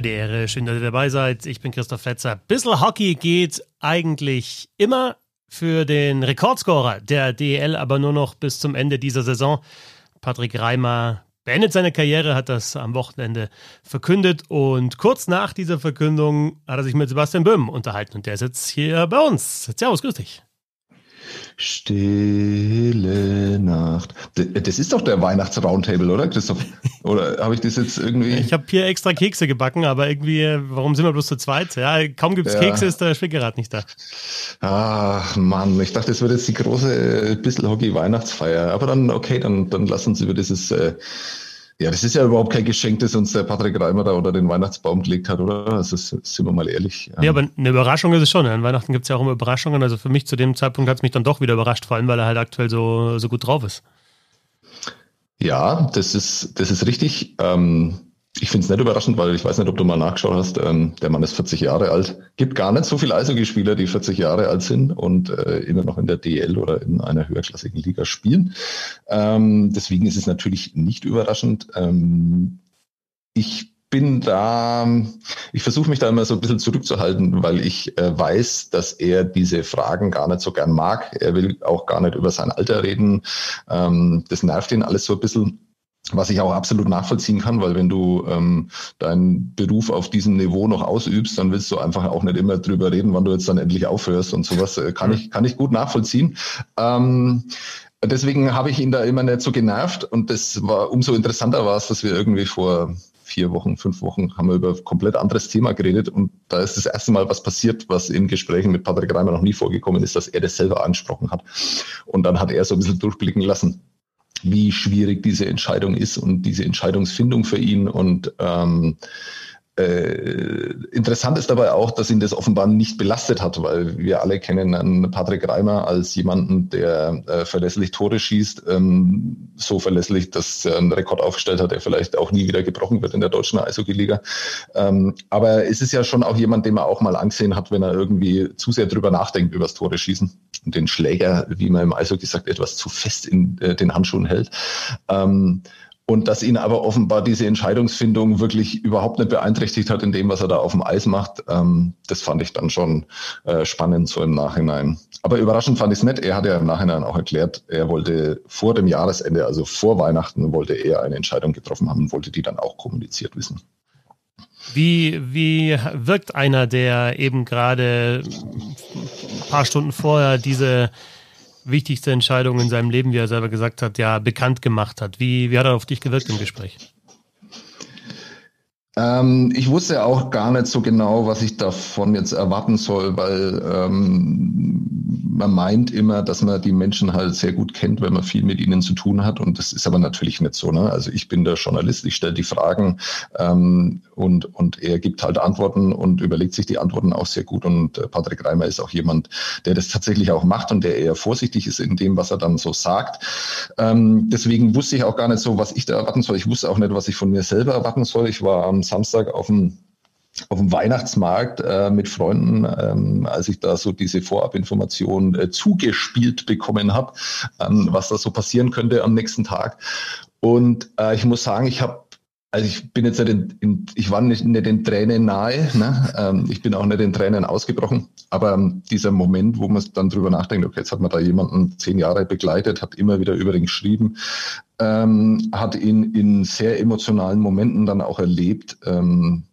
Bedere. Schön, dass ihr dabei seid. Ich bin Christoph Fetzer. Bissl Hockey geht eigentlich immer für den Rekordscorer der DEL, aber nur noch bis zum Ende dieser Saison. Patrick Reimer beendet seine Karriere, hat das am Wochenende verkündet und kurz nach dieser Verkündung hat er sich mit Sebastian Böhm unterhalten und der sitzt hier bei uns. Servus, grüß dich. Stille Nacht. Das ist doch der Weihnachts-Roundtable, oder Christoph? Oder habe ich das jetzt irgendwie? Ich habe hier extra Kekse gebacken, aber irgendwie, warum sind wir bloß zu zweit? Ja, kaum gibt es ja. Kekse, ist der Schwickerad nicht da. Ach Mann, ich dachte, das wird jetzt die große Bissl Hockey Weihnachtsfeier. Aber dann, okay, dann, dann lass uns über dieses äh, ja, das ist ja überhaupt kein Geschenk, das uns der Patrick Reimer da unter den Weihnachtsbaum gelegt hat, oder? Also sind wir mal ehrlich. Ja, aber eine Überraschung ist es schon. An Weihnachten gibt es ja auch immer Überraschungen. Also für mich zu dem Zeitpunkt hat es mich dann doch wieder überrascht, vor allem weil er halt aktuell so, so gut drauf ist. Ja, das ist, das ist richtig. Ähm, ich finde es nicht überraschend, weil ich weiß nicht, ob du mal nachgeschaut hast. Ähm, der Mann ist 40 Jahre alt. Gibt gar nicht so viele Eishockeyspieler, die 40 Jahre alt sind und äh, immer noch in der DL oder in einer höherklassigen Liga spielen. Ähm, deswegen ist es natürlich nicht überraschend. Ähm, ich bin da, ich versuche mich da immer so ein bisschen zurückzuhalten, weil ich äh, weiß, dass er diese Fragen gar nicht so gern mag. Er will auch gar nicht über sein Alter reden. Ähm, das nervt ihn alles so ein bisschen was ich auch absolut nachvollziehen kann, weil wenn du ähm, deinen Beruf auf diesem Niveau noch ausübst, dann willst du einfach auch nicht immer drüber reden, wann du jetzt dann endlich aufhörst und sowas äh, kann ich kann ich gut nachvollziehen. Ähm, deswegen habe ich ihn da immer nicht so genervt und das war umso interessanter war es, dass wir irgendwie vor vier Wochen, fünf Wochen haben wir über ein komplett anderes Thema geredet und da ist das erste Mal was passiert, was in Gesprächen mit Patrick Reimer noch nie vorgekommen ist, dass er das selber angesprochen hat. Und dann hat er so ein bisschen durchblicken lassen, wie schwierig diese Entscheidung ist und diese Entscheidungsfindung für ihn. Und ähm, äh, interessant ist dabei auch, dass ihn das offenbar nicht belastet hat, weil wir alle kennen einen Patrick Reimer als jemanden, der äh, verlässlich Tore schießt, ähm, so verlässlich, dass er einen Rekord aufgestellt hat, der vielleicht auch nie wieder gebrochen wird in der deutschen Eishockey-Liga. Ähm, aber es ist ja schon auch jemand, den man auch mal angesehen hat, wenn er irgendwie zu sehr drüber nachdenkt, übers Tore schießen und den Schläger, wie man im Eishockey sagt, etwas zu fest in äh, den Handschuhen hält. Ähm, und dass ihn aber offenbar diese Entscheidungsfindung wirklich überhaupt nicht beeinträchtigt hat in dem, was er da auf dem Eis macht. Ähm, das fand ich dann schon äh, spannend so im Nachhinein. Aber überraschend fand ich es nicht. Er hat ja im Nachhinein auch erklärt, er wollte vor dem Jahresende, also vor Weihnachten, wollte er eine Entscheidung getroffen haben und wollte die dann auch kommuniziert wissen. Wie, wie wirkt einer, der eben gerade ein paar Stunden vorher diese wichtigste Entscheidung in seinem Leben, wie er selber gesagt hat, ja, bekannt gemacht hat. Wie, wie hat er auf dich gewirkt im Gespräch? Ähm, ich wusste auch gar nicht so genau, was ich davon jetzt erwarten soll, weil ähm, man meint immer, dass man die Menschen halt sehr gut kennt, wenn man viel mit ihnen zu tun hat. Und das ist aber natürlich nicht so. Ne? Also ich bin der Journalist, ich stelle die Fragen ähm, und, und er gibt halt Antworten und überlegt sich die Antworten auch sehr gut. Und äh, Patrick Reimer ist auch jemand, der das tatsächlich auch macht und der eher vorsichtig ist in dem, was er dann so sagt. Ähm, deswegen wusste ich auch gar nicht so, was ich da erwarten soll. Ich wusste auch nicht, was ich von mir selber erwarten soll. Ich war am Samstag auf dem auf dem Weihnachtsmarkt äh, mit Freunden, ähm, als ich da so diese Vorabinformation äh, zugespielt bekommen habe, ähm, was da so passieren könnte am nächsten Tag. Und äh, ich muss sagen, ich habe also ich bin jetzt nicht in, in ich war nicht, nicht den Tränen nahe, ne? ähm, ich bin auch nicht in Tränen ausgebrochen, aber ähm, dieser Moment, wo man dann drüber nachdenkt, okay, jetzt hat man da jemanden zehn Jahre begleitet, hat immer wieder über den geschrieben, ähm, hat ihn in sehr emotionalen Momenten dann auch erlebt, ähm,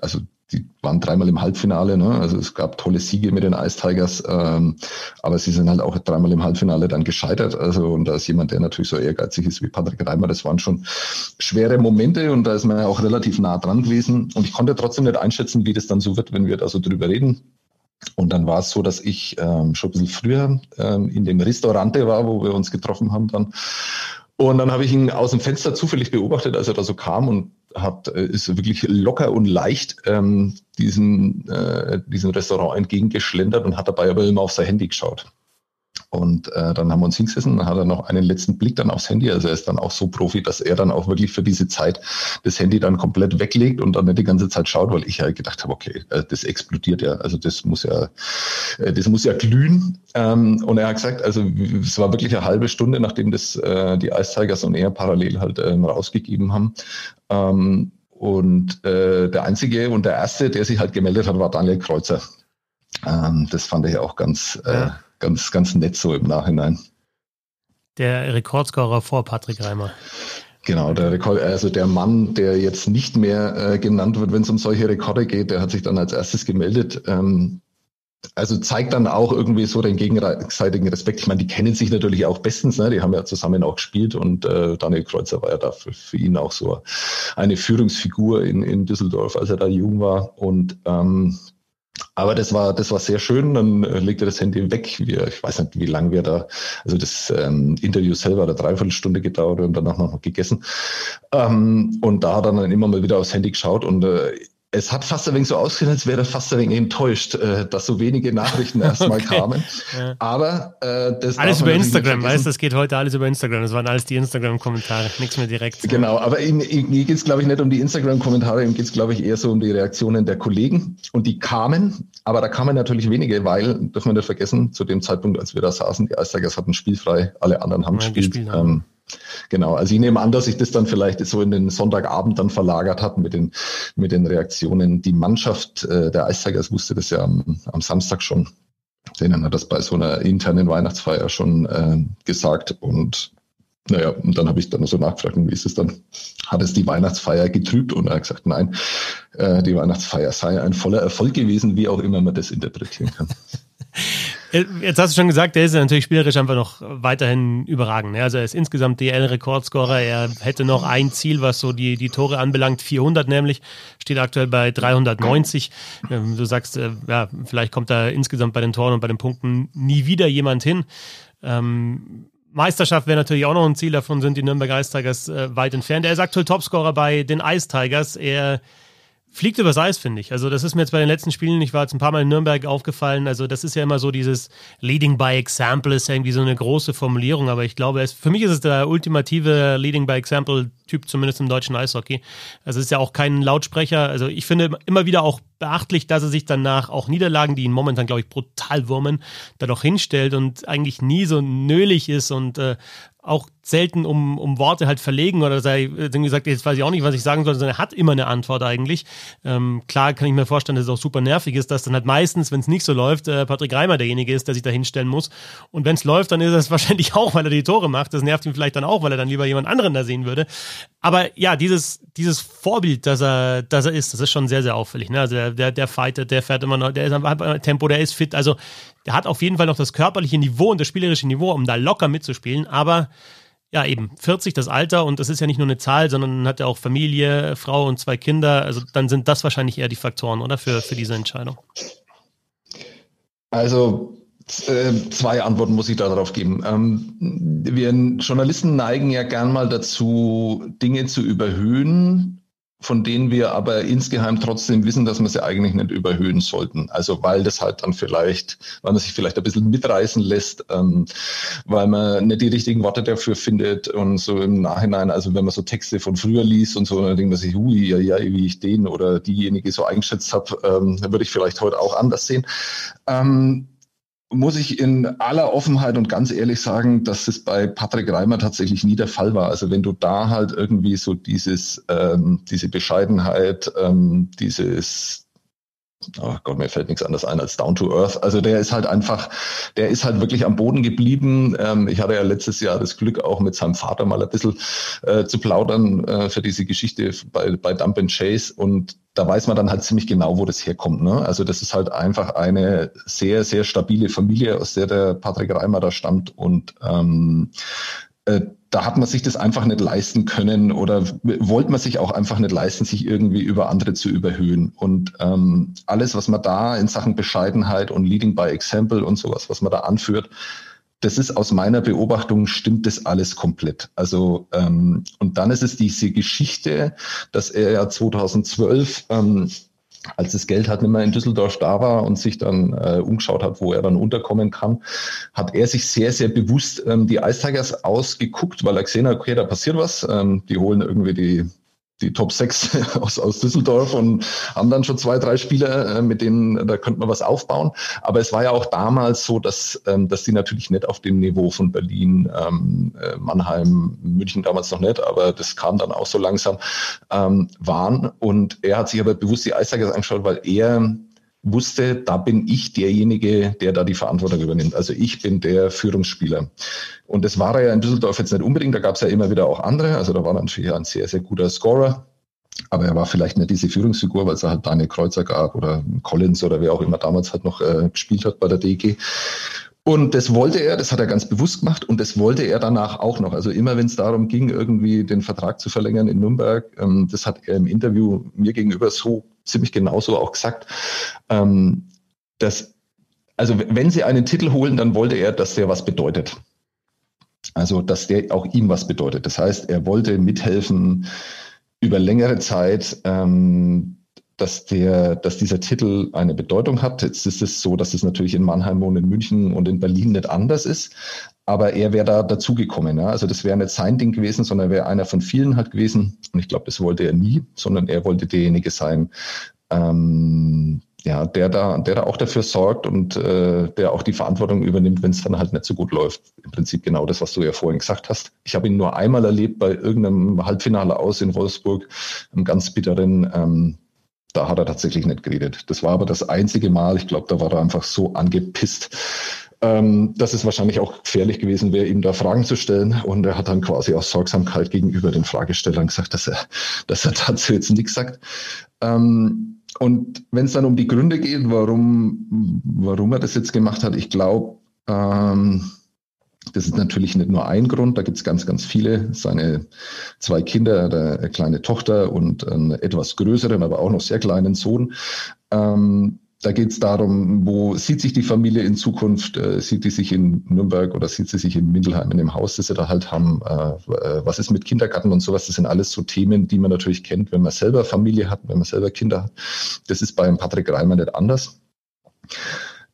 also die waren dreimal im Halbfinale, ne? also es gab tolle Siege mit den Ice Tigers, ähm, aber sie sind halt auch dreimal im Halbfinale dann gescheitert. Also und da ist jemand, der natürlich so ehrgeizig ist wie Patrick Reimer, das waren schon schwere Momente und da ist man ja auch relativ nah dran gewesen. Und ich konnte trotzdem nicht einschätzen, wie das dann so wird, wenn wir da so drüber reden. Und dann war es so, dass ich ähm, schon ein bisschen früher ähm, in dem Restaurante war, wo wir uns getroffen haben dann. Und dann habe ich ihn aus dem Fenster zufällig beobachtet, als er da so kam und hat, äh, ist wirklich locker und leicht ähm, diesem, äh, diesem Restaurant entgegengeschlendert und hat dabei aber immer auf sein Handy geschaut. Und äh, dann haben wir uns hingesessen, dann hat er noch einen letzten Blick dann aufs Handy. Also er ist dann auch so Profi, dass er dann auch wirklich für diese Zeit das Handy dann komplett weglegt und dann nicht die ganze Zeit schaut, weil ich ja gedacht habe, okay, äh, das explodiert ja, also das muss ja, äh, das muss ja glühen. Ähm, und er hat gesagt, also es war wirklich eine halbe Stunde, nachdem das äh, die Ice Tigers und er parallel halt ähm, rausgegeben haben. Ähm, und äh, der einzige und der erste, der sich halt gemeldet hat, war Daniel Kreuzer. Ähm, das fand ich auch ganz, äh, ja. Ganz, ganz nett so im Nachhinein. Der Rekordscorer vor Patrick Reimer. Genau, der Rekord, also der Mann, der jetzt nicht mehr äh, genannt wird, wenn es um solche Rekorde geht, der hat sich dann als erstes gemeldet. Ähm, also zeigt dann auch irgendwie so den gegenseitigen Respekt. Ich meine, die kennen sich natürlich auch bestens, ne? die haben ja zusammen auch gespielt und äh, Daniel Kreuzer war ja da für, für ihn auch so eine Führungsfigur in, in Düsseldorf, als er da jung war. Und ähm, aber das war, das war sehr schön. Dann äh, legte er das Handy weg. Wir, ich weiß nicht, wie lange wir da, also das ähm, Interview selber hat eine Dreiviertelstunde gedauert und danach noch gegessen. Ähm, und da hat er dann immer mal wieder aufs Handy geschaut und äh, es hat fast ein wenig so ausgesehen, als wäre er fast ein wenig enttäuscht, äh, dass so wenige Nachrichten erstmal okay. kamen. Ja. Aber äh, das alles über Instagram, weißt du, das geht heute alles über Instagram. Das waren alles die Instagram-Kommentare, nichts mehr direkt. Genau, aber ihm, ihm geht es, glaube ich, nicht um die Instagram-Kommentare, ihm geht es, glaube ich, eher so um die Reaktionen der Kollegen. Und die kamen, aber da kamen natürlich wenige, weil, dürfen wir nicht vergessen, zu dem Zeitpunkt, als wir da saßen, die Eistigers hatten spielfrei, alle anderen haben ja, gespielt. gespielt haben. Ähm, Genau, also ich nehme an, dass sich das dann vielleicht so in den Sonntagabend dann verlagert hat mit den, mit den Reaktionen. Die Mannschaft äh, der Ice Tigers wusste das ja am, am Samstag schon. Denen hat das bei so einer internen Weihnachtsfeier schon äh, gesagt und naja, und dann habe ich dann so nachgefragt, wie ist es dann? Hat es die Weihnachtsfeier getrübt? Und er hat gesagt, nein, äh, die Weihnachtsfeier sei ein voller Erfolg gewesen, wie auch immer man das interpretieren kann. Jetzt hast du schon gesagt, der ist natürlich spielerisch einfach noch weiterhin überragend. Ne? Also er ist insgesamt DL-Rekordscorer. Er hätte noch ein Ziel, was so die, die Tore anbelangt, 400 nämlich, steht aktuell bei 390. Ähm, du sagst, äh, ja, vielleicht kommt da insgesamt bei den Toren und bei den Punkten nie wieder jemand hin. Ähm, Meisterschaft wäre natürlich auch noch ein Ziel, davon sind die Nürnberg Ice Tigers äh, weit entfernt. Er ist aktuell Topscorer bei den Ice Tigers. Er fliegt übers Eis, finde ich. Also das ist mir jetzt bei den letzten Spielen, ich war jetzt ein paar Mal in Nürnberg aufgefallen, also das ist ja immer so dieses Leading by Example ist irgendwie so eine große Formulierung, aber ich glaube, es, für mich ist es der ultimative Leading by Example Typ, zumindest im deutschen Eishockey. Also es ist ja auch kein Lautsprecher, also ich finde immer wieder auch beachtlich, dass er sich danach auch Niederlagen, die ihn momentan, glaube ich, brutal wurmen, da doch hinstellt und eigentlich nie so nölig ist und äh, auch selten um, um Worte halt verlegen oder sei irgendwie gesagt, jetzt weiß ich auch nicht, was ich sagen soll, sondern er hat immer eine Antwort eigentlich. Ähm, klar kann ich mir vorstellen, dass es auch super nervig ist, dass dann halt meistens, wenn es nicht so läuft, äh, Patrick Reimer derjenige ist, der sich da hinstellen muss. Und wenn es läuft, dann ist es wahrscheinlich auch, weil er die Tore macht. Das nervt ihn vielleicht dann auch, weil er dann lieber jemand anderen da sehen würde. Aber ja, dieses, dieses Vorbild, dass er, dass er ist, das ist schon sehr, sehr auffällig. Ne? Also der, der, der fightet, der fährt immer noch, der ist am Tempo, der ist fit. Also der hat auf jeden Fall noch das körperliche Niveau und das spielerische Niveau, um da locker mitzuspielen. Aber ja, eben 40 das Alter und das ist ja nicht nur eine Zahl, sondern hat ja auch Familie, Frau und zwei Kinder. Also dann sind das wahrscheinlich eher die Faktoren, oder für, für diese Entscheidung? Also äh, zwei Antworten muss ich darauf geben. Ähm, wir Journalisten neigen ja gern mal dazu, Dinge zu überhöhen, von denen wir aber insgeheim trotzdem wissen, dass wir sie eigentlich nicht überhöhen sollten. Also weil das halt dann vielleicht, weil man sich vielleicht ein bisschen mitreißen lässt, ähm, weil man nicht die richtigen Worte dafür findet und so im Nachhinein, also wenn man so Texte von früher liest und so, dann denkt man sich, hui, ja, ja, wie ich den oder diejenige so eingeschätzt habe, ähm, würde ich vielleicht heute auch anders sehen. Ähm, muss ich in aller Offenheit und ganz ehrlich sagen, dass es bei Patrick Reimer tatsächlich nie der Fall war. Also wenn du da halt irgendwie so dieses, ähm, diese Bescheidenheit, ähm, dieses, oh Gott, mir fällt nichts anderes ein als Down to Earth. Also der ist halt einfach, der ist halt wirklich am Boden geblieben. Ähm, ich hatte ja letztes Jahr das Glück, auch mit seinem Vater mal ein bisschen äh, zu plaudern äh, für diese Geschichte bei, bei Dump and Chase. Und da weiß man dann halt ziemlich genau, wo das herkommt. Ne? Also das ist halt einfach eine sehr, sehr stabile Familie, aus der der Patrick Reimer da stammt. Und ähm, äh, da hat man sich das einfach nicht leisten können oder wollte man sich auch einfach nicht leisten, sich irgendwie über andere zu überhöhen. Und ähm, alles, was man da in Sachen Bescheidenheit und Leading by Example und sowas, was man da anführt, das ist aus meiner Beobachtung, stimmt das alles komplett. Also ähm, und dann ist es diese Geschichte, dass er ja 2012 ähm, als das Geld halt nicht mehr in Düsseldorf da war und sich dann äh, umgeschaut hat, wo er dann unterkommen kann, hat er sich sehr, sehr bewusst ähm, die Ice Tigers ausgeguckt, weil er gesehen hat, okay, da passiert was. Ähm, die holen irgendwie die die Top 6 aus, aus Düsseldorf und haben dann schon zwei, drei Spieler, äh, mit denen da könnte man was aufbauen. Aber es war ja auch damals so, dass, ähm, dass die natürlich nicht auf dem Niveau von Berlin, ähm, äh, Mannheim, München damals noch nicht, aber das kam dann auch so langsam, ähm, waren. Und er hat sich aber bewusst die Eistigers angeschaut, weil er wusste, da bin ich derjenige, der da die Verantwortung übernimmt. Also ich bin der Führungsspieler. Und das war er ja in Düsseldorf jetzt nicht unbedingt. Da gab es ja immer wieder auch andere. Also da war natürlich ein sehr, sehr guter Scorer. Aber er war vielleicht nicht diese Führungsfigur, weil es halt Daniel Kreuzer gab oder Collins oder wer auch immer damals halt noch äh, gespielt hat bei der DG. Und das wollte er, das hat er ganz bewusst gemacht und das wollte er danach auch noch. Also immer wenn es darum ging, irgendwie den Vertrag zu verlängern in Nürnberg, ähm, das hat er im Interview mir gegenüber so ziemlich genauso auch gesagt, ähm, dass, also wenn sie einen Titel holen, dann wollte er, dass der was bedeutet. Also, dass der auch ihm was bedeutet. Das heißt, er wollte mithelfen über längere Zeit, ähm, dass der, dass dieser Titel eine Bedeutung hat. Jetzt ist es so, dass es natürlich in Mannheim und in München und in Berlin nicht anders ist. Aber er wäre da dazugekommen. Ja? Also das wäre nicht sein Ding gewesen, sondern wäre einer von vielen halt gewesen. Und ich glaube, das wollte er nie, sondern er wollte derjenige sein, ähm, ja, der da, der da auch dafür sorgt und äh, der auch die Verantwortung übernimmt, wenn es dann halt nicht so gut läuft. Im Prinzip genau das, was du ja vorhin gesagt hast. Ich habe ihn nur einmal erlebt bei irgendeinem Halbfinale aus in Wolfsburg, einem ganz bitteren. Ähm, da hat er tatsächlich nicht geredet. Das war aber das einzige Mal. Ich glaube, da war er einfach so angepisst, ähm, dass es wahrscheinlich auch gefährlich gewesen wäre, ihm da Fragen zu stellen. Und er hat dann quasi aus Sorgsamkeit gegenüber den Fragestellern gesagt, dass er, dass er dazu jetzt nichts sagt. Ähm, und wenn es dann um die Gründe geht, warum, warum er das jetzt gemacht hat, ich glaube, ähm, das ist natürlich nicht nur ein Grund, da gibt es ganz, ganz viele. Seine zwei Kinder, eine kleine Tochter und einen etwas größeren, aber auch noch sehr kleinen Sohn. Ähm, da geht es darum, wo sieht sich die Familie in Zukunft? Äh, sieht die sich in Nürnberg oder sieht sie sich in Mindelheim in dem Haus, das sie da halt haben? Äh, äh, was ist mit Kindergarten und sowas? Das sind alles so Themen, die man natürlich kennt, wenn man selber Familie hat, wenn man selber Kinder hat. Das ist beim Patrick Reimer nicht anders.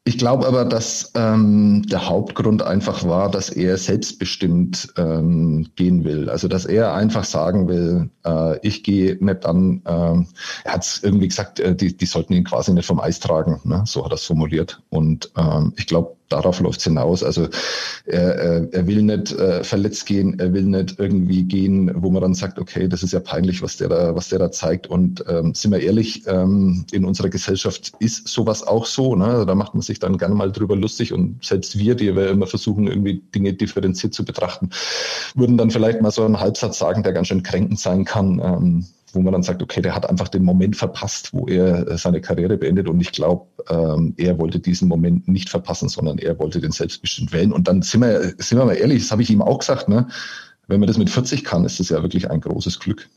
Ich glaube aber, dass ähm, der Hauptgrund einfach war, dass er selbstbestimmt ähm, gehen will. Also dass er einfach sagen will, äh, ich gehe nicht an, äh, er hat es irgendwie gesagt, äh, die, die sollten ihn quasi nicht vom Eis tragen. Ne? So hat er es formuliert. Und ähm, ich glaube, darauf läuft es hinaus. Also er, er will nicht äh, verletzt gehen, er will nicht irgendwie gehen, wo man dann sagt, okay, das ist ja peinlich, was der da, was der da zeigt. Und ähm, sind wir ehrlich, ähm, in unserer Gesellschaft ist sowas auch so. Ne? Da macht man sich dann gerne mal drüber lustig und selbst wir, die wir immer versuchen, irgendwie Dinge differenziert zu betrachten, würden dann vielleicht mal so einen Halbsatz sagen, der ganz schön kränkend sein kann. Ähm, wo man dann sagt, okay, der hat einfach den Moment verpasst, wo er äh, seine Karriere beendet. Und ich glaube, ähm, er wollte diesen Moment nicht verpassen, sondern er wollte den selbstbestimmt wählen. Und dann sind wir, sind wir mal ehrlich, das habe ich ihm auch gesagt, ne? wenn man das mit 40 kann, ist das ja wirklich ein großes Glück.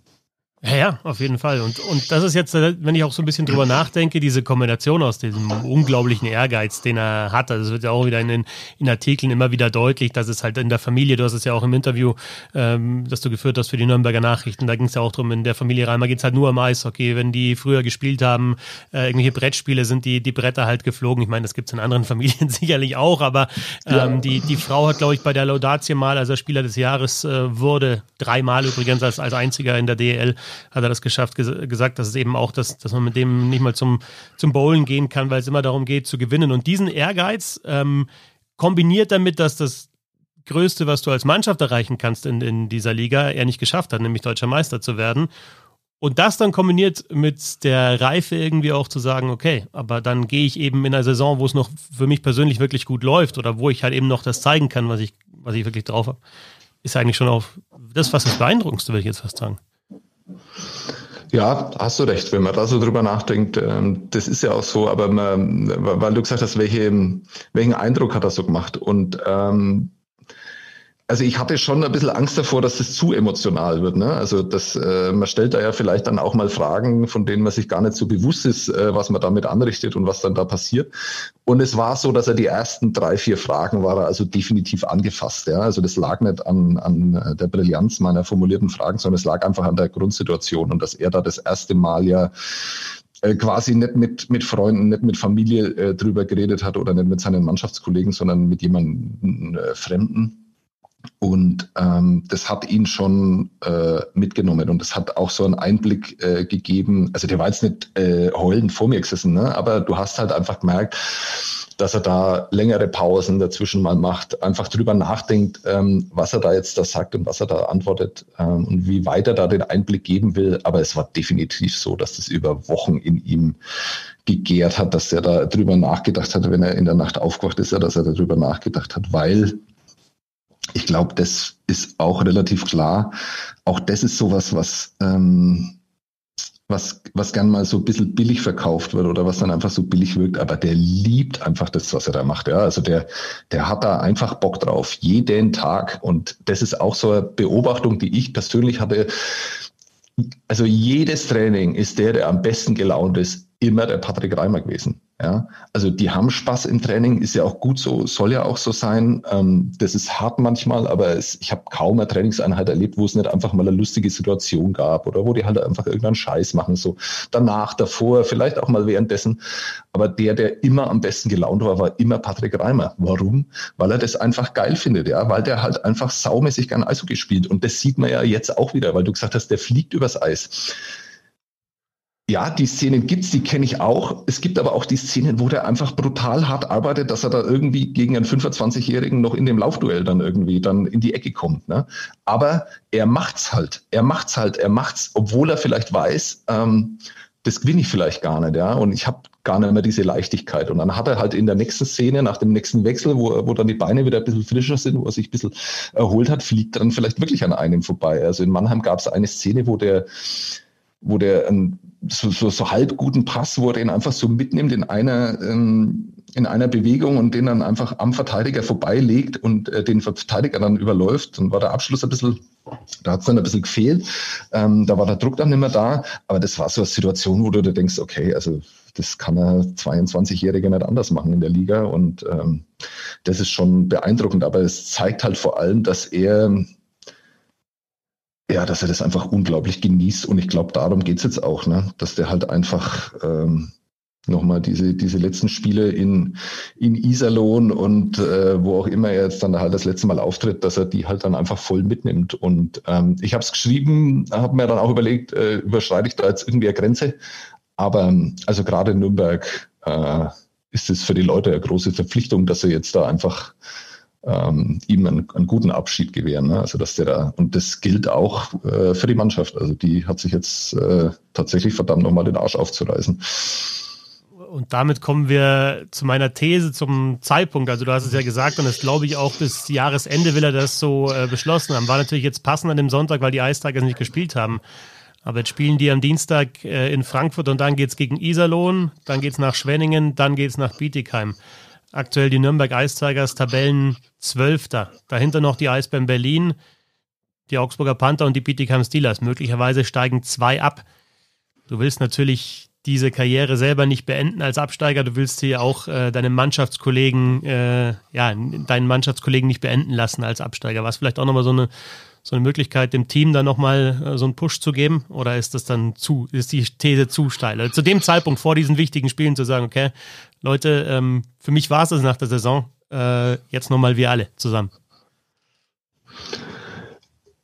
Ja, ja, auf jeden Fall. Und, und das ist jetzt, äh, wenn ich auch so ein bisschen drüber nachdenke, diese Kombination aus diesem unglaublichen Ehrgeiz, den er hat. Also es wird ja auch wieder in den in Artikeln immer wieder deutlich, dass es halt in der Familie, du hast es ja auch im Interview, ähm, das du geführt hast für die Nürnberger Nachrichten, da ging es ja auch drum, in der Familie Reimer geht es halt nur um Eishockey. Wenn die früher gespielt haben, äh, irgendwelche Brettspiele, sind die, die Bretter halt geflogen. Ich meine, das gibt es in anderen Familien sicherlich auch, aber ähm, ja. die, die Frau hat, glaube ich, bei der Laudatie mal, als er Spieler des Jahres äh, wurde, dreimal übrigens als, als einziger in der DL, hat er das geschafft, ges gesagt, dass es eben auch, dass, dass man mit dem nicht mal zum, zum Bowlen gehen kann, weil es immer darum geht, zu gewinnen. Und diesen Ehrgeiz ähm, kombiniert damit, dass das Größte, was du als Mannschaft erreichen kannst in, in dieser Liga, er nicht geschafft hat, nämlich deutscher Meister zu werden. Und das dann kombiniert mit der Reife irgendwie auch zu sagen, okay, aber dann gehe ich eben in einer Saison, wo es noch für mich persönlich wirklich gut läuft oder wo ich halt eben noch das zeigen kann, was ich, was ich wirklich drauf habe, ist eigentlich schon auch das, was das Beeindruckendste, will ich jetzt fast sagen. Ja, hast du recht, wenn man da so drüber nachdenkt. Ähm, das ist ja auch so, aber man, weil du gesagt hast, welche, welchen Eindruck hat er so gemacht? Und ähm, also ich hatte schon ein bisschen Angst davor, dass es zu emotional wird. Ne? Also das, äh, man stellt da ja vielleicht dann auch mal Fragen, von denen man sich gar nicht so bewusst ist, äh, was man damit anrichtet und was dann da passiert. Und es war so, dass er die ersten drei, vier Fragen war also definitiv angefasst. Ja? Also das lag nicht an, an der Brillanz meiner formulierten Fragen, sondern es lag einfach an der Grundsituation und dass er da das erste Mal ja äh, quasi nicht mit, mit Freunden, nicht mit Familie äh, drüber geredet hat oder nicht mit seinen Mannschaftskollegen, sondern mit jemandem äh, Fremden Und ähm, das hat ihn schon äh, mitgenommen und das hat auch so einen Einblick äh, gegeben. Also der war jetzt nicht äh, heulend vor mir gesessen, ne? aber du hast halt einfach gemerkt, dass er da längere Pausen dazwischen mal macht, einfach drüber nachdenkt, ähm, was er da jetzt da sagt und was er da antwortet ähm, und wie weit er da den Einblick geben will. Aber es war definitiv so, dass das über Wochen in ihm gegärt hat, dass er da drüber nachgedacht hat, wenn er in der Nacht aufgewacht ist, dass er darüber nachgedacht hat, weil ich glaube, das ist auch relativ klar. Auch das ist sowas, was ähm, was, was gern mal so ein bisschen billig verkauft wird oder was dann einfach so billig wirkt, aber der liebt einfach das, was er da macht. Ja, also der, der hat da einfach Bock drauf, jeden Tag. Und das ist auch so eine Beobachtung, die ich persönlich hatte. Also jedes Training ist der, der am besten gelaunt ist, immer der Patrick Reimer gewesen. Ja, also die haben Spaß im Training, ist ja auch gut so, soll ja auch so sein. Ähm, das ist hart manchmal, aber es, ich habe kaum eine Trainingseinheit erlebt, wo es nicht einfach mal eine lustige Situation gab oder wo die halt einfach irgendeinen Scheiß machen, so danach, davor, vielleicht auch mal währenddessen. Aber der, der immer am besten gelaunt war, war immer Patrick Reimer. Warum? Weil er das einfach geil findet, ja, weil der halt einfach saumäßig gern Eishockey spielt. Und das sieht man ja jetzt auch wieder, weil du gesagt hast, der fliegt übers Eis ja, die Szenen gibt's, die kenne ich auch. Es gibt aber auch die Szenen, wo der einfach brutal hart arbeitet, dass er da irgendwie gegen einen 25-Jährigen noch in dem Laufduell dann irgendwie dann in die Ecke kommt. Ne? Aber er macht's halt. Er macht's halt. Er macht's, obwohl er vielleicht weiß, ähm, das gewinne ich vielleicht gar nicht, ja. Und ich habe gar nicht mehr diese Leichtigkeit. Und dann hat er halt in der nächsten Szene, nach dem nächsten Wechsel, wo, wo dann die Beine wieder ein bisschen frischer sind, wo er sich ein bisschen erholt hat, fliegt dann vielleicht wirklich an einem vorbei. Also in Mannheim gab es eine Szene, wo der wo der einen so, so, so halb guten Pass, wo er den einfach so mitnimmt in einer, ähm, in einer Bewegung und den dann einfach am Verteidiger vorbeilegt und äh, den Verteidiger dann überläuft. Dann war der Abschluss ein bisschen, da hat es dann ein bisschen gefehlt. Ähm, da war der Druck dann nicht mehr da. Aber das war so eine Situation, wo du dir denkst, okay, also das kann er 22-Jährige nicht anders machen in der Liga. Und ähm, das ist schon beeindruckend. Aber es zeigt halt vor allem, dass er ja, dass er das einfach unglaublich genießt. Und ich glaube, darum geht's jetzt auch, ne? dass der halt einfach ähm, nochmal diese, diese letzten Spiele in, in Iserlohn und äh, wo auch immer er jetzt dann halt das letzte Mal auftritt, dass er die halt dann einfach voll mitnimmt. Und ähm, ich habe es geschrieben, habe mir dann auch überlegt, äh, überschreite ich da jetzt irgendwie eine Grenze. Aber also gerade in Nürnberg äh, ist es für die Leute eine große Verpflichtung, dass sie jetzt da einfach ähm, ihm einen, einen, guten Abschied gewähren. Ne? Also dass der da und das gilt auch äh, für die Mannschaft. Also die hat sich jetzt äh, tatsächlich verdammt nochmal den Arsch aufzureißen. Und damit kommen wir zu meiner These zum Zeitpunkt. Also du hast es ja gesagt und das glaube ich auch bis Jahresende will er das so äh, beschlossen haben. War natürlich jetzt passend an dem Sonntag, weil die Eistagers nicht gespielt haben. Aber jetzt spielen die am Dienstag äh, in Frankfurt und dann geht es gegen Iserlohn, dann geht es nach Schwenningen, dann geht es nach Bietigheim. Aktuell die Nürnberg Ice Tigers Tabellen Zwölfter. Dahinter noch die Eisbären Berlin, die Augsburger Panther und die Bietigheim Steelers. Möglicherweise steigen zwei ab. Du willst natürlich diese Karriere selber nicht beenden als Absteiger. Du willst hier auch äh, deine Mannschaftskollegen, äh, ja, deinen Mannschaftskollegen nicht beenden lassen als Absteiger. Was vielleicht auch nochmal so eine so eine Möglichkeit, dem Team dann nochmal äh, so einen Push zu geben? Oder ist das dann zu, ist die These zu steil? Also zu dem Zeitpunkt vor diesen wichtigen Spielen zu sagen, okay, Leute, ähm, für mich war es das nach der Saison, äh, jetzt nochmal wir alle zusammen.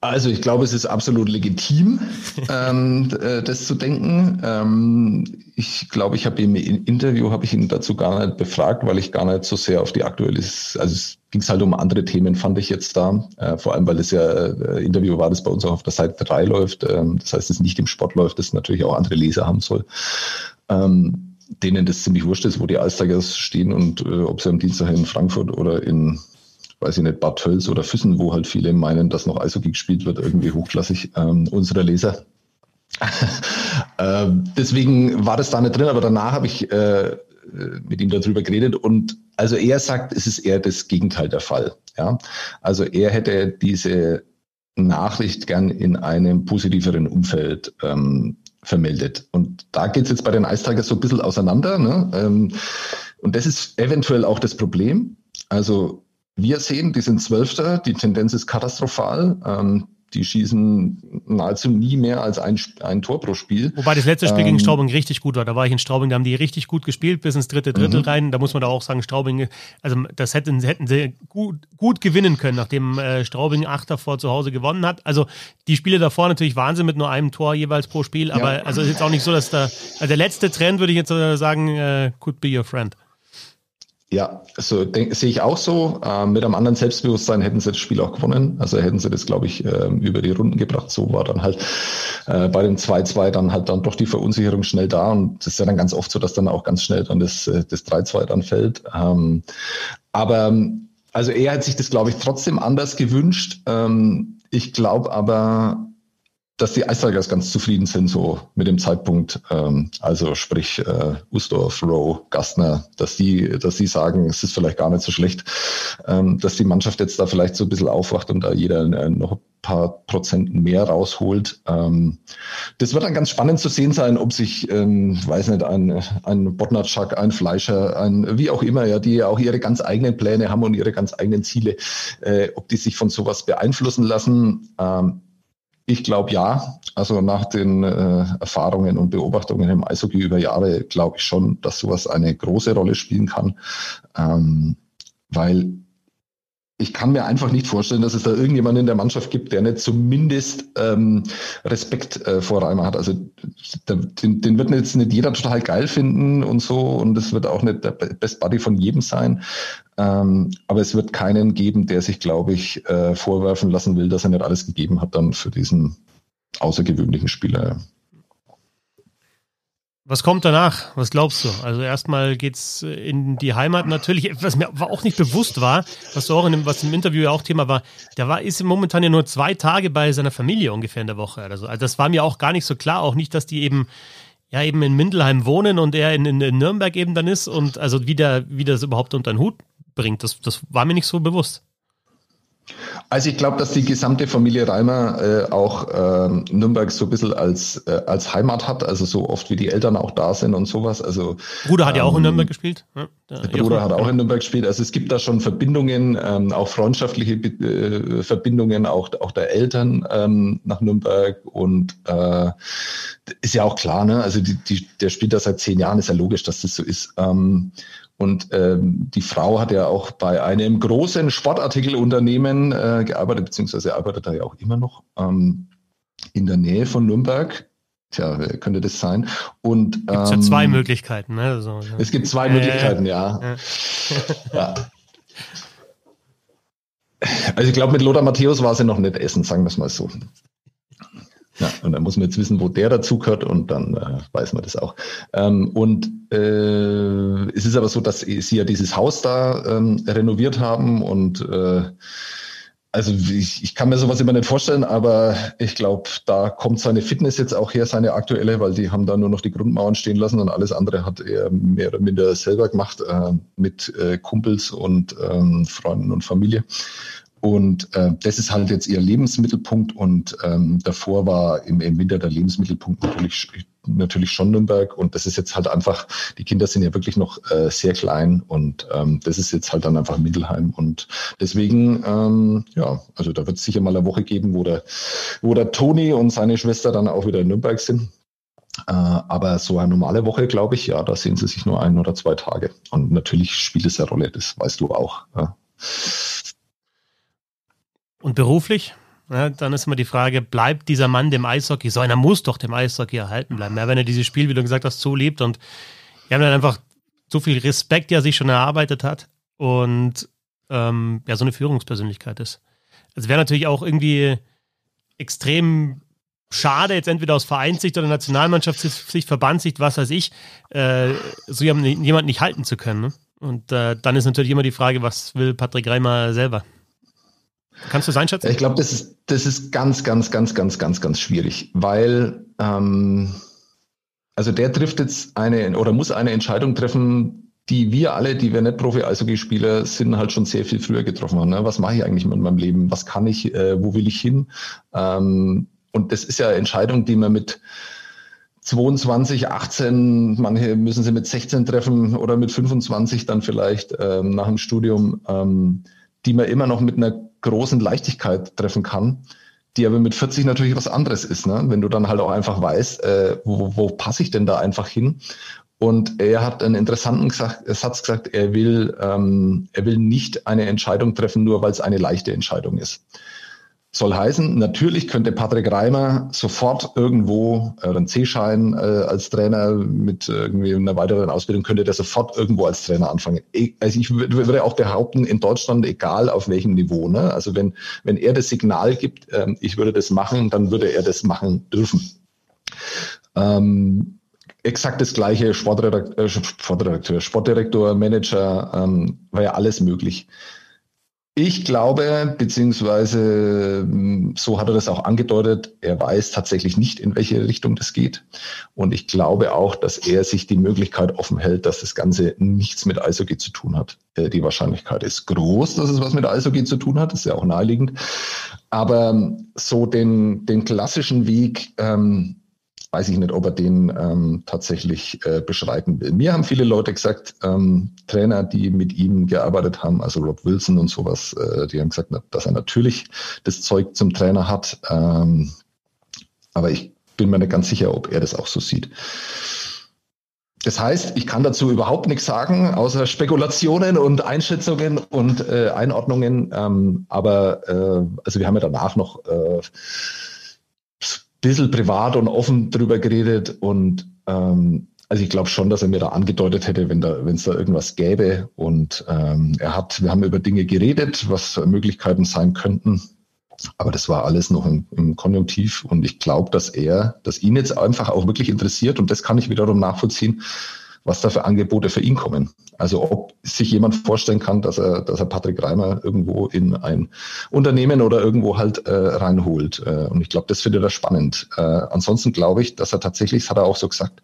Also ich glaube, es ist absolut legitim, ähm, äh, das zu denken. Ähm, ich glaube, ich habe im Interview habe ich ihn dazu gar nicht befragt, weil ich gar nicht so sehr auf die aktuelle, also es ging halt um andere Themen, fand ich jetzt da. Äh, vor allem, weil es ja äh, Interview war, das bei uns auch auf der Seite 3 läuft. Ähm, das heißt, es nicht im Sport läuft, das natürlich auch andere Leser haben soll. Ähm, denen das ziemlich wurscht ist, wo die Allstagers stehen und äh, ob sie am Dienstag in Frankfurt oder in weiß ich nicht, Bad Tölz oder Füssen, wo halt viele meinen, dass noch Eishockey gespielt wird, irgendwie hochklassig, ähm, unsere Leser. ähm, deswegen war das da nicht drin, aber danach habe ich äh, mit ihm darüber geredet und also er sagt, es ist eher das Gegenteil der Fall. Ja? Also er hätte diese Nachricht gern in einem positiveren Umfeld ähm, vermeldet. Und da geht es jetzt bei den Eistagers so ein bisschen auseinander. Ne? Ähm, und das ist eventuell auch das Problem. Also wir sehen, die sind Zwölfter, die Tendenz ist katastrophal. Ähm, die schießen nahezu nie mehr als ein, ein Tor pro Spiel. Wobei das letzte Spiel ähm, gegen Straubing richtig gut war. Da war ich in Straubing, da haben die richtig gut gespielt, bis ins dritte Drittel mhm. rein. Da muss man da auch sagen, Straubing, also das hätten, hätten sie gut, gut gewinnen können, nachdem äh, Straubing acht davor zu Hause gewonnen hat. Also die Spiele davor natürlich Wahnsinn mit nur einem Tor jeweils pro Spiel, aber ja. also ist jetzt auch nicht so, dass da, also der letzte Trend würde ich jetzt sagen, äh, could be your friend. Ja, also sehe ich auch so. Äh, mit einem anderen Selbstbewusstsein hätten sie das Spiel auch gewonnen. Also hätten sie das, glaube ich, äh, über die Runden gebracht. So war dann halt äh, bei dem 2-2 dann halt dann doch die Verunsicherung schnell da. Und das ist ja dann ganz oft so, dass dann auch ganz schnell dann das, äh, das 3-2 dann fällt. Ähm, aber also er hat sich das, glaube ich, trotzdem anders gewünscht. Ähm, ich glaube aber, dass die Eistigers ganz zufrieden sind so mit dem Zeitpunkt. Ähm, also sprich äh, Usdorf, Rowe, Gastner, dass die, dass die sagen, es ist vielleicht gar nicht so schlecht, ähm, dass die Mannschaft jetzt da vielleicht so ein bisschen aufwacht und da jeder äh, noch ein paar Prozent mehr rausholt. Ähm, das wird dann ganz spannend zu sehen sein, ob sich, ähm, weiß nicht, ein, ein Botnatschak, ein Fleischer, ein wie auch immer, ja, die ja auch ihre ganz eigenen Pläne haben und ihre ganz eigenen Ziele, äh, ob die sich von sowas beeinflussen lassen. Ähm, ich glaube ja. Also nach den äh, Erfahrungen und Beobachtungen im Eishockey über Jahre glaube ich schon, dass sowas eine große Rolle spielen kann. Ähm, weil ich kann mir einfach nicht vorstellen, dass es da irgendjemanden in der Mannschaft gibt, der nicht zumindest ähm, Respekt äh, vor Reimer hat. Also den, den wird jetzt nicht jeder total geil finden und so und es wird auch nicht der Best Buddy von jedem sein. Ähm, aber es wird keinen geben, der sich, glaube ich, äh, vorwerfen lassen will, dass er nicht alles gegeben hat dann für diesen außergewöhnlichen Spieler. Was kommt danach? Was glaubst du? Also erstmal geht's in die Heimat natürlich, was mir auch nicht bewusst war, was auch in dem, was im Interview ja auch Thema war, der war ist momentan ja nur zwei Tage bei seiner Familie ungefähr in der Woche. Also, also das war mir auch gar nicht so klar, auch nicht, dass die eben ja eben in Mindelheim wohnen und er in, in, in Nürnberg eben dann ist und also wie der, wie das überhaupt unter den Hut bringt. Das, das war mir nicht so bewusst. Also ich glaube, dass die gesamte Familie Reimer äh, auch ähm, Nürnberg so ein bisschen als, äh, als Heimat hat, also so oft wie die Eltern auch da sind und sowas. Also Bruder hat ähm, ja auch in ähm, Nürnberg gespielt. Ja, der Bruder hat auch in Nürnberg gespielt. Also es gibt da schon Verbindungen, ähm, auch freundschaftliche äh, Verbindungen, auch, auch der Eltern ähm, nach Nürnberg und äh, ist ja auch klar, ne? Also die, die, der spielt da seit zehn Jahren, ist ja logisch, dass das so ist. Ähm, und ähm, die Frau hat ja auch bei einem großen Sportartikelunternehmen äh, gearbeitet, beziehungsweise arbeitet da ja auch immer noch ähm, in der Nähe von Nürnberg. Tja, könnte das sein? Und ähm, Gibt's ja zwei Möglichkeiten. Ne? Also, es gibt zwei äh, Möglichkeiten, ja. ja. ja. Also ich glaube, mit Lothar Matthäus war sie noch nicht essen, sagen wir es mal so. Ja, und dann muss man jetzt wissen, wo der dazugehört und dann äh, weiß man das auch. Ähm, und äh, es ist aber so, dass sie ja dieses Haus da ähm, renoviert haben und äh, also ich, ich kann mir sowas immer nicht vorstellen, aber ich glaube, da kommt seine Fitness jetzt auch her, seine aktuelle, weil die haben da nur noch die Grundmauern stehen lassen und alles andere hat er mehr oder minder selber gemacht äh, mit äh, Kumpels und ähm, Freunden und Familie. Und äh, das ist halt jetzt ihr Lebensmittelpunkt und ähm, davor war im, im Winter der Lebensmittelpunkt natürlich, natürlich schon Nürnberg und das ist jetzt halt einfach, die Kinder sind ja wirklich noch äh, sehr klein und ähm, das ist jetzt halt dann einfach Mittelheim und deswegen, ähm, ja, also da wird es sicher mal eine Woche geben, wo der, wo der Toni und seine Schwester dann auch wieder in Nürnberg sind. Äh, aber so eine normale Woche, glaube ich, ja, da sehen sie sich nur ein oder zwei Tage. Und natürlich spielt es eine Rolle, das weißt du auch. Ja. Und beruflich? Ja, dann ist immer die Frage, bleibt dieser Mann dem Eishockey? So einer muss doch dem Eishockey erhalten bleiben. Ja, wenn er dieses Spiel, wie du gesagt hast, so liebt und wir haben dann einfach so viel Respekt, der sich schon erarbeitet hat und ähm, ja, so eine Führungspersönlichkeit ist. Es wäre natürlich auch irgendwie extrem schade, jetzt entweder aus Vereinssicht oder Nationalmannschaftssicht, Verbandssicht, was weiß ich, äh, so jemanden nicht halten zu können. Ne? Und äh, dann ist natürlich immer die Frage, was will Patrick Reimer selber? Kannst du es einschätzen? Ich glaube, das ist, das ist ganz, ganz, ganz, ganz, ganz, ganz schwierig, weil ähm, also der trifft jetzt eine oder muss eine Entscheidung treffen, die wir alle, die wir nicht Profi-Eishockey-Spieler sind, halt schon sehr viel früher getroffen haben. Ne? Was mache ich eigentlich mit meinem Leben? Was kann ich? Äh, wo will ich hin? Ähm, und das ist ja eine Entscheidung, die man mit 22, 18, manche müssen sie mit 16 treffen oder mit 25 dann vielleicht ähm, nach dem Studium, ähm, die man immer noch mit einer großen Leichtigkeit treffen kann. die aber mit 40 natürlich was anderes ist. Ne? Wenn du dann halt auch einfach weißt, äh, wo, wo passe ich denn da einfach hin? Und er hat einen interessanten gesagt, Satz gesagt, er will, ähm, er will nicht eine Entscheidung treffen, nur weil es eine leichte Entscheidung ist. Soll heißen, natürlich könnte Patrick Reimer sofort irgendwo äh, einen C-Schein äh, als Trainer mit irgendwie einer weiteren Ausbildung, könnte der sofort irgendwo als Trainer anfangen. Ich, also ich würde auch behaupten, in Deutschland, egal auf welchem Niveau, ne? also wenn, wenn er das Signal gibt, äh, ich würde das machen, dann würde er das machen dürfen. Ähm, exakt das gleiche Sportredakteur, äh, Sportredakteur Sportdirektor, Manager, ähm, war ja alles möglich. Ich glaube, beziehungsweise hm, so hat er das auch angedeutet, er weiß tatsächlich nicht, in welche Richtung das geht. Und ich glaube auch, dass er sich die Möglichkeit offen hält, dass das Ganze nichts mit Eishockey zu tun hat. Äh, die Wahrscheinlichkeit ist groß, dass es was mit Eishockey zu tun hat, das ist ja auch naheliegend. Aber so den, den klassischen Weg, ähm, weiß ich nicht, ob er den ähm, tatsächlich äh, beschreiten will. Mir haben viele Leute gesagt, ähm, Trainer, die mit ihm gearbeitet haben, also Rob Wilson und sowas, äh, die haben gesagt, dass er natürlich das Zeug zum Trainer hat. Ähm, aber ich bin mir nicht ganz sicher, ob er das auch so sieht. Das heißt, ich kann dazu überhaupt nichts sagen, außer Spekulationen und Einschätzungen und äh, Einordnungen. Ähm, aber äh, also wir haben ja danach noch äh, bisschen privat und offen drüber geredet und ähm, also ich glaube schon, dass er mir da angedeutet hätte, wenn da, wenn es da irgendwas gäbe. Und ähm, er hat, wir haben über Dinge geredet, was Möglichkeiten sein könnten. Aber das war alles noch im, im Konjunktiv. Und ich glaube, dass er, dass ihn jetzt einfach auch wirklich interessiert. Und das kann ich wiederum nachvollziehen, was da für Angebote für ihn kommen. Also ob sich jemand vorstellen kann, dass er, dass er Patrick Reimer irgendwo in ein Unternehmen oder irgendwo halt äh, reinholt. Äh, und ich glaube, das findet er spannend. Äh, ansonsten glaube ich, dass er tatsächlich, das hat er auch so gesagt,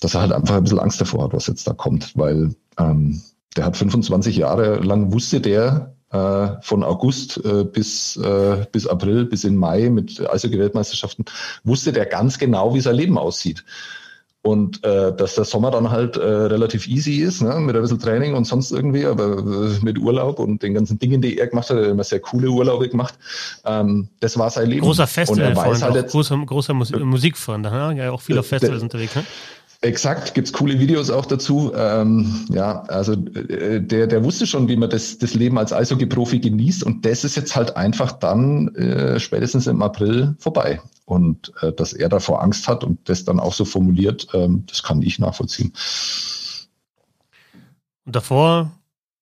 dass er halt einfach ein bisschen Angst davor hat, was jetzt da kommt, weil ähm, der hat 25 Jahre lang wusste der, äh, von August äh, bis, äh, bis April, bis in Mai mit Eishockey-Weltmeisterschaften, wusste der ganz genau, wie sein Leben aussieht. Und äh, dass der Sommer dann halt äh, relativ easy ist, ne, mit ein bisschen Training und sonst irgendwie, aber äh, mit Urlaub und den ganzen Dingen, die er gemacht hat, er hat immer sehr coole Urlaube gemacht. Ähm, das war sein Leben. Großer Festival, halt großer, großer Musik, Musikfreund, ja, auch viel auf Festivals unterwegs. Ne? Exakt, gibt's coole Videos auch dazu. Ähm, ja, also äh, der, der wusste schon, wie man das, das Leben als Eishockey-Profi genießt und das ist jetzt halt einfach dann äh, spätestens im April vorbei. Und äh, dass er davor Angst hat und das dann auch so formuliert, ähm, das kann ich nachvollziehen. Und davor,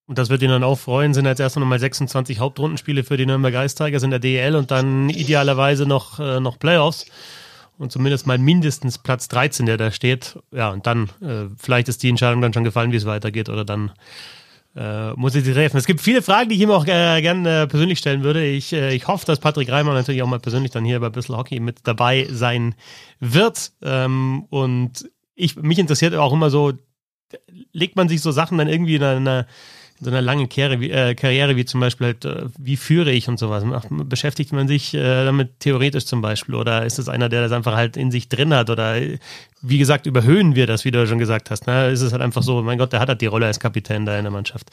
und das wird ihn dann auch freuen, sind jetzt erst noch mal 26 Hauptrundenspiele für die Nürnberg Ice Tigers in der DL und dann idealerweise noch, äh, noch Playoffs und zumindest mal mindestens Platz 13, der da steht. Ja, und dann, äh, vielleicht ist die Entscheidung dann schon gefallen, wie es weitergeht, oder dann äh, muss ich sie treffen. Es gibt viele Fragen, die ich ihm auch äh, gerne äh, persönlich stellen würde. Ich, äh, ich hoffe, dass Patrick Reimer natürlich auch mal persönlich dann hier bei Bissl Hockey mit dabei sein wird. Ähm, und ich, mich interessiert auch immer so, legt man sich so Sachen dann irgendwie in einer in so einer langen Karriere, äh, Karriere wie zum Beispiel halt, äh, wie führe ich und sowas. Beschäftigt man sich äh, damit theoretisch zum Beispiel oder ist es einer, der das einfach halt in sich drin hat oder wie gesagt, überhöhen wir das, wie du schon gesagt hast. Ne? Ist es halt einfach so, mein Gott, der hat halt die Rolle als Kapitän da in der Mannschaft.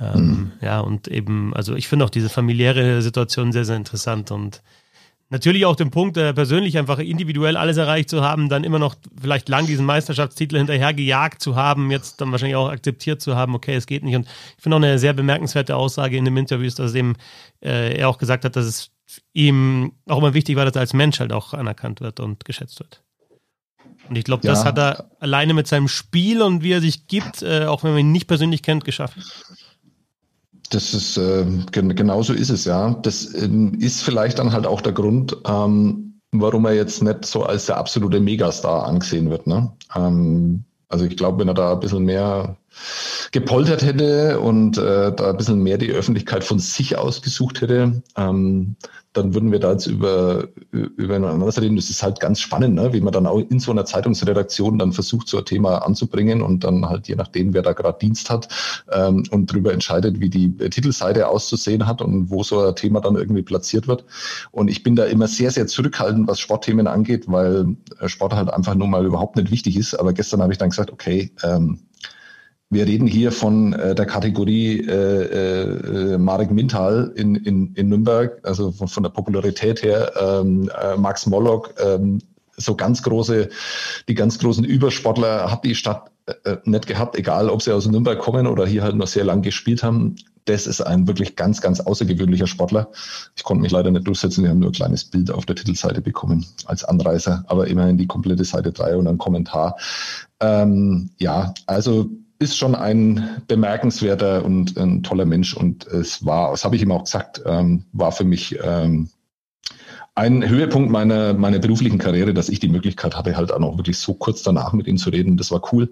Ähm, mhm. Ja, und eben, also ich finde auch diese familiäre Situation sehr, sehr interessant und Natürlich auch den Punkt, äh, persönlich einfach individuell alles erreicht zu haben, dann immer noch vielleicht lang diesen Meisterschaftstitel hinterher gejagt zu haben, jetzt dann wahrscheinlich auch akzeptiert zu haben, okay, es geht nicht. Und ich finde auch eine sehr bemerkenswerte Aussage in dem Interview ist, dass eben äh, er auch gesagt hat, dass es ihm auch immer wichtig war, dass er als Mensch halt auch anerkannt wird und geschätzt wird. Und ich glaube, ja. das hat er alleine mit seinem Spiel und wie er sich gibt, äh, auch wenn man ihn nicht persönlich kennt, geschaffen. Das ist äh, gen genauso ist es ja. Das ähm, ist vielleicht dann halt auch der Grund, ähm, warum er jetzt nicht so als der absolute Megastar angesehen wird. Ne? Ähm, also ich glaube, wenn er da ein bisschen mehr gepoltert hätte und äh, da ein bisschen mehr die Öffentlichkeit von sich ausgesucht hätte, ähm, dann würden wir da jetzt über, über ein anderes reden. Das ist halt ganz spannend, ne? wie man dann auch in so einer Zeitungsredaktion dann versucht, so ein Thema anzubringen und dann halt je nachdem, wer da gerade Dienst hat ähm, und darüber entscheidet, wie die Titelseite auszusehen hat und wo so ein Thema dann irgendwie platziert wird. Und ich bin da immer sehr, sehr zurückhaltend, was Sportthemen angeht, weil Sport halt einfach nur mal überhaupt nicht wichtig ist. Aber gestern habe ich dann gesagt, okay, ähm, wir reden hier von äh, der Kategorie äh, äh, Marek Mintal in, in, in Nürnberg, also von, von der Popularität her, ähm, äh, Max Mollock, ähm, so ganz große, die ganz großen Übersportler hat die Stadt äh, äh, nicht gehabt, egal ob sie aus Nürnberg kommen oder hier halt noch sehr lang gespielt haben. Das ist ein wirklich ganz, ganz außergewöhnlicher Sportler. Ich konnte mich leider nicht durchsetzen. Wir haben nur ein kleines Bild auf der Titelseite bekommen als Anreißer, aber immerhin die komplette Seite 3 und ein Kommentar. Ähm, ja, also ist schon ein bemerkenswerter und ein toller Mensch und es war, das habe ich ihm auch gesagt, ähm, war für mich ähm, ein Höhepunkt meiner, meiner beruflichen Karriere, dass ich die Möglichkeit hatte, halt auch noch wirklich so kurz danach mit ihm zu reden. Das war cool,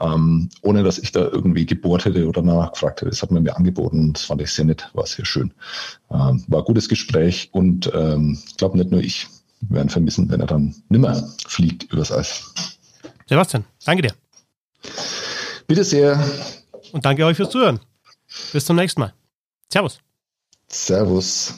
ähm, ohne dass ich da irgendwie gebohrt hätte oder nachgefragt hätte. Das hat man mir angeboten das fand ich sehr nett, war sehr schön. Ähm, war gutes Gespräch und ähm, ich glaube nicht nur ich werden vermissen, wenn er dann nimmer fliegt übers Eis. Sebastian, danke dir. Bitte sehr. Und danke euch fürs Zuhören. Bis zum nächsten Mal. Servus. Servus.